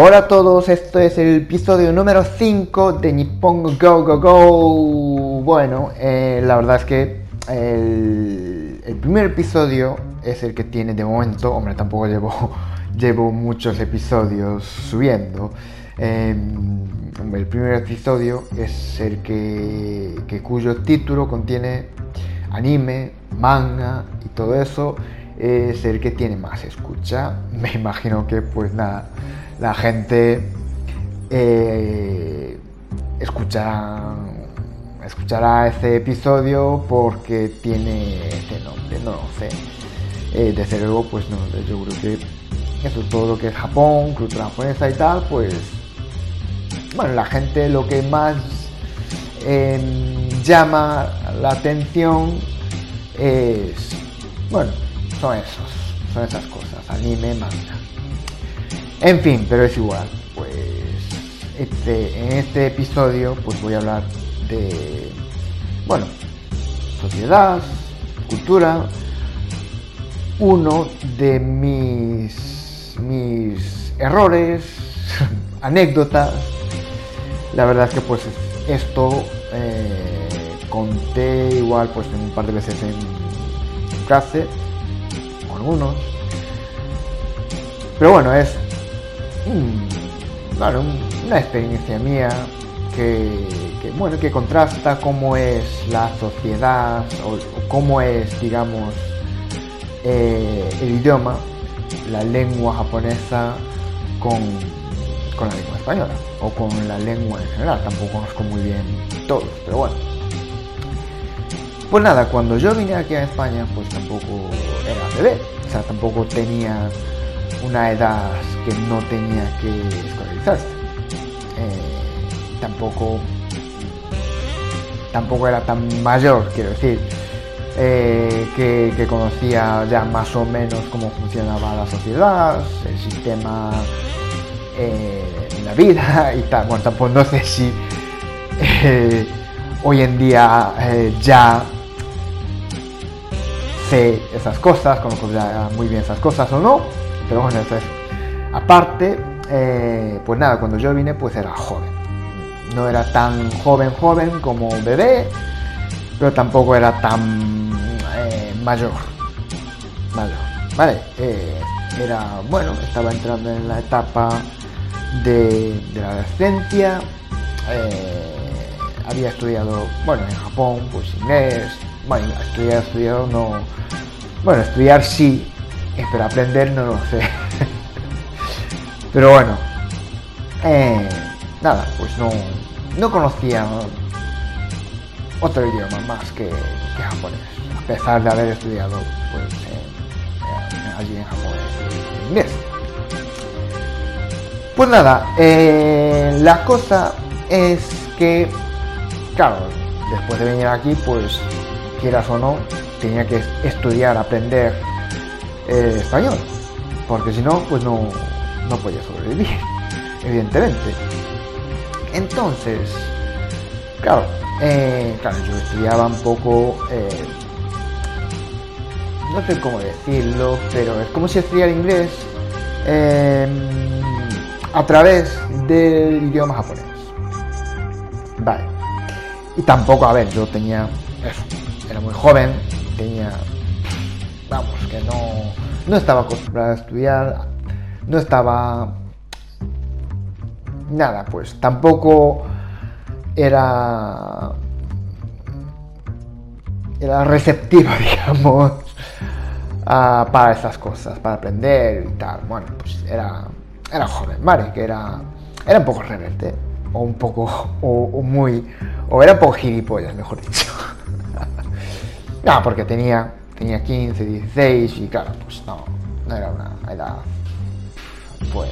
Hola a todos, esto es el episodio número 5 de Nippon Go Go Go. Bueno, eh, la verdad es que el, primer episodio es el que tiene de momento, hombre, tampoco llevo, llevo muchos episodios subiendo. Eh, el primer episodio es el que, que cuyo título contiene anime, manga y todo eso es el que tiene más escucha. Me imagino que pues nada, la gente eh, escuchará, escuchará este episodio porque tiene este nombre, no lo sé. Eh, desde luego, pues no, yo creo que eso es todo lo que es Japón, cultura japonesa y tal, pues bueno, la gente lo que más eh, llama la atención es, bueno, son esos, son esas cosas, anime, manga. En fin, pero es igual. Pues este, en este episodio pues voy a hablar de, bueno, sociedad, cultura. Uno de mis, mis errores, anécdotas. La verdad es que pues esto eh, conté igual pues un par de veces en clase, con algunos. Pero bueno, es claro, una experiencia mía que, bueno, que contrasta cómo es la sociedad o, o cómo es, digamos, eh, el idioma, la lengua japonesa con, con la lengua española o con la lengua en general. Tampoco conozco muy bien todos, pero bueno. Pues nada, cuando yo vine aquí a España, pues tampoco era bebé, o sea, tampoco tenía una edad que no tenía que escolarizarse. Eh, tampoco, tampoco era tan mayor, quiero decir, eh, que, conocía ya más o menos cómo funcionaba la sociedad, el sistema eh, la vida y tal. Bueno, tampoco no sé si eh, hoy en día ya sé esas cosas, conozco ya muy bien esas cosas o no, pero bueno, eso es aparte, eh, pues nada, cuando yo vine pues era joven. No era tan joven joven como bebé, pero tampoco era tan eh, mayor. Mayor. Vale, eh, era, bueno, estaba entrando en la etapa de, la adolescencia. había estudiado, bueno, en Japón, pues inglés. Bueno, había estudiado no... Bueno, estudiar sí, pero aprender no lo sé. pero bueno, eh, nada, pues no, no conocía otro idioma más que, que, japonés, a pesar de haber estudiado pues, eh, allí en Japón inglés. Pues nada, eh, la cosa es que, claro, después de venir aquí, pues quieras o no, tenía que estudiar, aprender eh, español, porque si no, pues no, no podía sobrevivir, evidentemente. Entonces, claro, eh, claro, yo estudiaba un poco, eh, no sé cómo decirlo, pero es como si estudiara inglés a través del idioma japonés. Vale. Y tampoco, a ver, yo tenía eso, era muy joven, tenía vamos, que no, no estaba acostumbrado a estudiar, no estaba nada, pues tampoco era era receptiva, digamos, a, para esas cosas, para aprender y tal. Bueno, pues era, era joven, vale, que era, era un poco rebelde, o un poco, o, o muy, o era un poco gilipollas, mejor dicho. no, porque tenía tenía 15, 16 y claro, pues no, no era una edad pues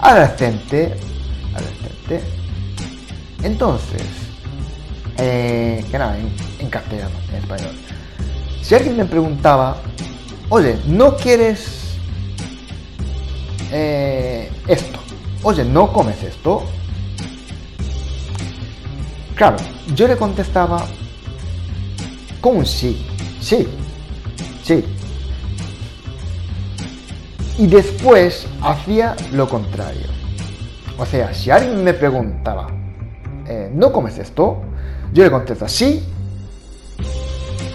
adolescente, adolescente. Entonces, eh, que nada, en, castellano, en español. Si alguien me preguntaba, oye, ¿no quieres eh, esto? Oye, ¿no comes esto? Claro, yo le contestaba con un sí, sí, sí. Y después hacía lo contrario. O sea, si alguien me preguntaba, eh, ¿no comes esto? Yo le contesto sí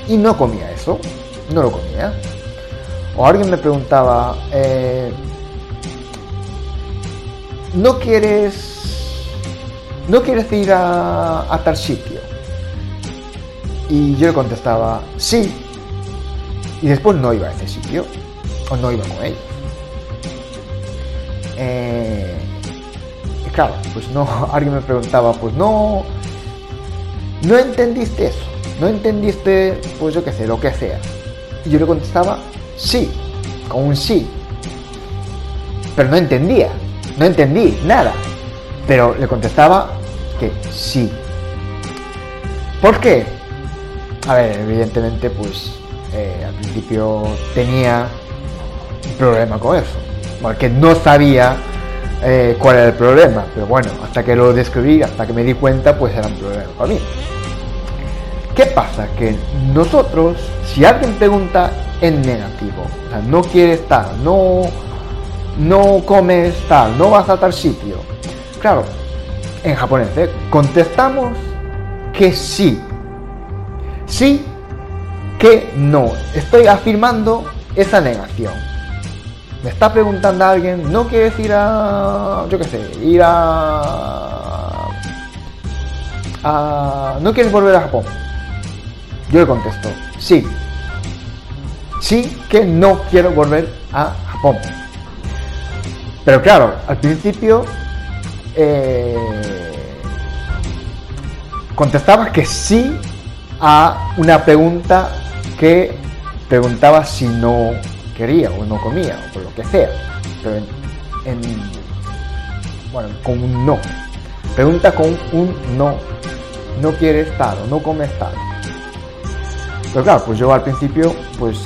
y no comía eso, no lo comía. O alguien me preguntaba, eh, ¿no quieres, no quieres ir a, tal sitio? Y yo le contestaba sí y después no iba a ese sitio o no iba con ellos. Eh, claro, pues no, alguien me preguntaba, pues no, no entendiste eso, no entendiste, pues yo qué sé, lo que sea. Y yo le contestaba, sí, con un sí. Pero no entendía, no entendí nada. Pero le contestaba que sí. ¿Por qué? A ver, evidentemente, pues eh, al principio tenía un problema con eso. Porque no sabía eh, cuál era el problema. Pero bueno, hasta que lo descubrí, hasta que me di cuenta, pues era un problema para mí. ¿Qué pasa? Que nosotros, si alguien pregunta en negativo, o sea, no quieres tal, no, no comes tal, no vas a tal sitio, claro, en japonés, ¿eh? contestamos que sí. Sí que no. Estoy afirmando esa negación. Me está preguntando a alguien, ¿no quieres ir a, yo qué sé, ir a, a... ¿No quieres volver a Japón? Yo le contesto, sí. Sí que no quiero volver a Japón. Pero claro, al principio eh, contestaba que sí a una pregunta que preguntaba si no quería o no comía o por lo que sea. Pero en, bueno, con un no. Pregunta con un no. No quiere estar o no come estar. Pero claro, pues yo al principio, pues,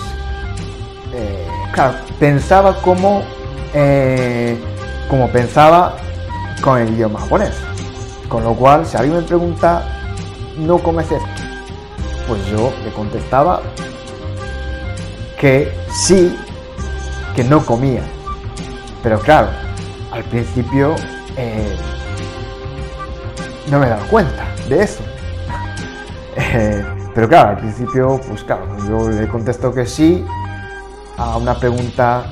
eh, claro, pensaba como, eh, como pensaba con el idioma japonés. Con lo cual, si alguien me pregunta, ¿no comes esto? Pues yo le contestaba que sí, que no comía. Pero claro, al principio eh, no me daba cuenta de eso. Pero claro, al principio, pues claro, yo le contesto que sí a una pregunta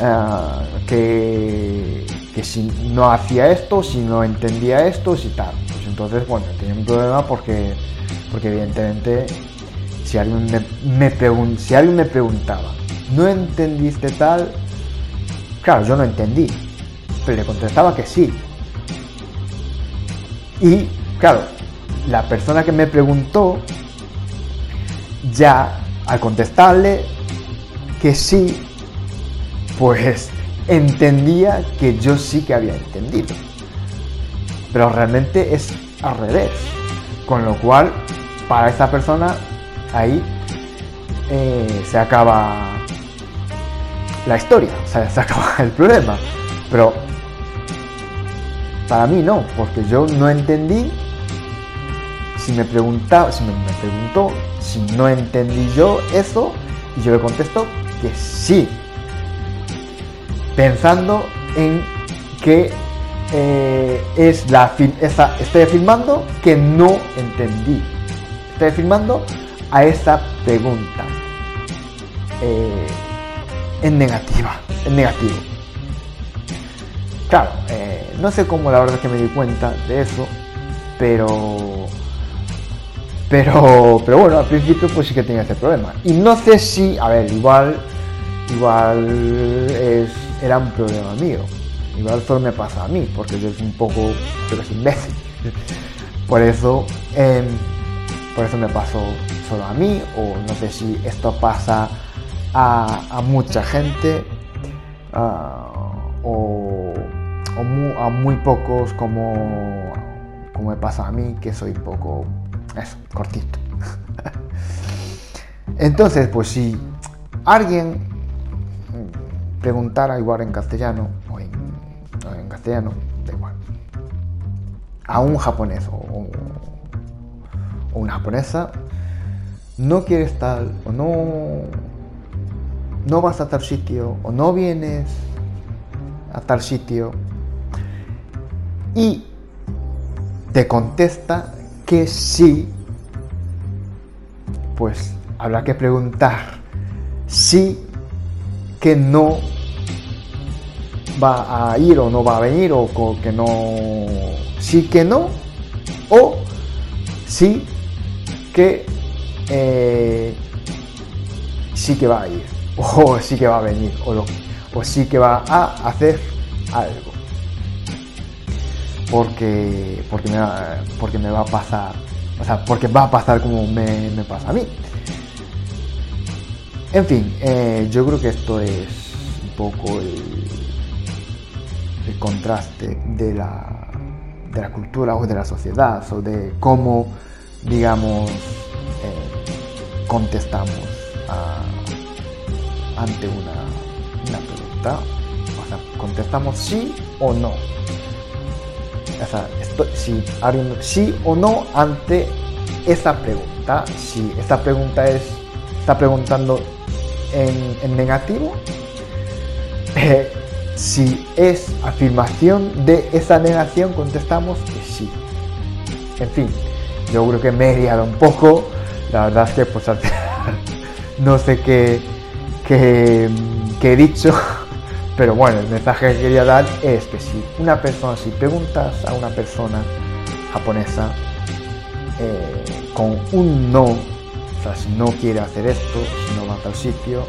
eh, que, que, si no hacía esto, si no entendía esto, si tal. Pues entonces, bueno, tenía un problema porque, porque evidentemente si alguien me, preguntaba, ¿no entendiste tal? Claro, yo no entendí, pero le contestaba que sí. Y claro, la persona que me preguntó, ya al contestarle que sí, pues entendía que yo sí que había entendido. Pero realmente es al revés. Con lo cual, para esa persona, ahí eh, se acaba la historia, se acaba el problema. Pero para mí no, porque yo no entendí si me preguntaba, si me, preguntó si no entendí yo eso, y yo le contesto que sí. Pensando en que eh, es la estoy afirmando que no entendí. Estoy afirmando a esa pregunta eh, en negativa, en negativo. Claro, eh, no sé cómo la verdad que me di cuenta de eso, pero pero, pero bueno, al principio pues sí que tenía ese problema. Y no sé si, a ver, igual, igual es, era un problema mío. Igual solo me pasa a mí, porque yo soy un poco, imbécil. Por eso, em, por eso me pasó solo a mí, o no sé si esto pasa a, mucha gente, o, a muy pocos como, como me pasa a mí, que soy poco Eso, cortito. Entonces, pues si alguien preguntara igual en castellano a un japonés o, una japonesa, no quieres tal o no, no vas a tal sitio o no vienes a tal sitio y te contesta que sí, pues habrá que preguntar si que no va a ir o no va a venir o que no sí que no o sí que eh, sí que va a ir o sí que va a venir o, o sí que va a hacer algo porque, porque, me va, porque me va a pasar, o sea, porque va a pasar como me, pasa a mí. En fin, eh, yo creo que esto es un poco el, contraste de la, de la, cultura o de la sociedad, o de cómo, digamos, eh, contestamos ante una, una pregunta. O sea, contestamos sí o no o sea, si sí o no ante esa pregunta. Si esta pregunta es, está preguntando en, negativo, eh, si es afirmación de esa negación, contestamos que sí. En fin, yo creo que me he liado un poco. La verdad es que pues no sé qué, qué, qué he dicho. Pero bueno, el mensaje que quería dar es que si una persona, si preguntas a una persona japonesa eh, con un no, o sea, si no quiere hacer esto, si no va a tal sitio,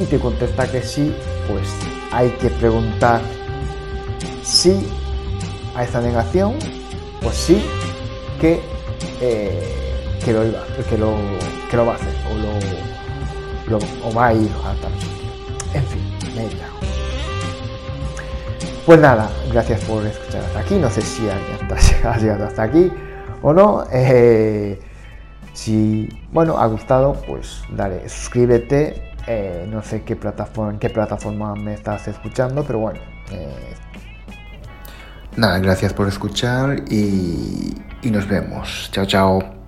y te contesta que sí, pues hay que preguntar sí a esa negación o sí que, eh, que, lo, que, lo, que lo va a hacer o, lo, o va a ir a tal. En fin, me he pues nada, gracias por escuchar hasta aquí. No sé si ha llegado hasta aquí o no. Eh, si bueno ha gustado, pues dale, suscríbete. Eh, no sé qué plataforma, qué plataforma me estás escuchando, pero bueno. Eh, nada, gracias por escuchar y, y nos vemos. Chao, chao.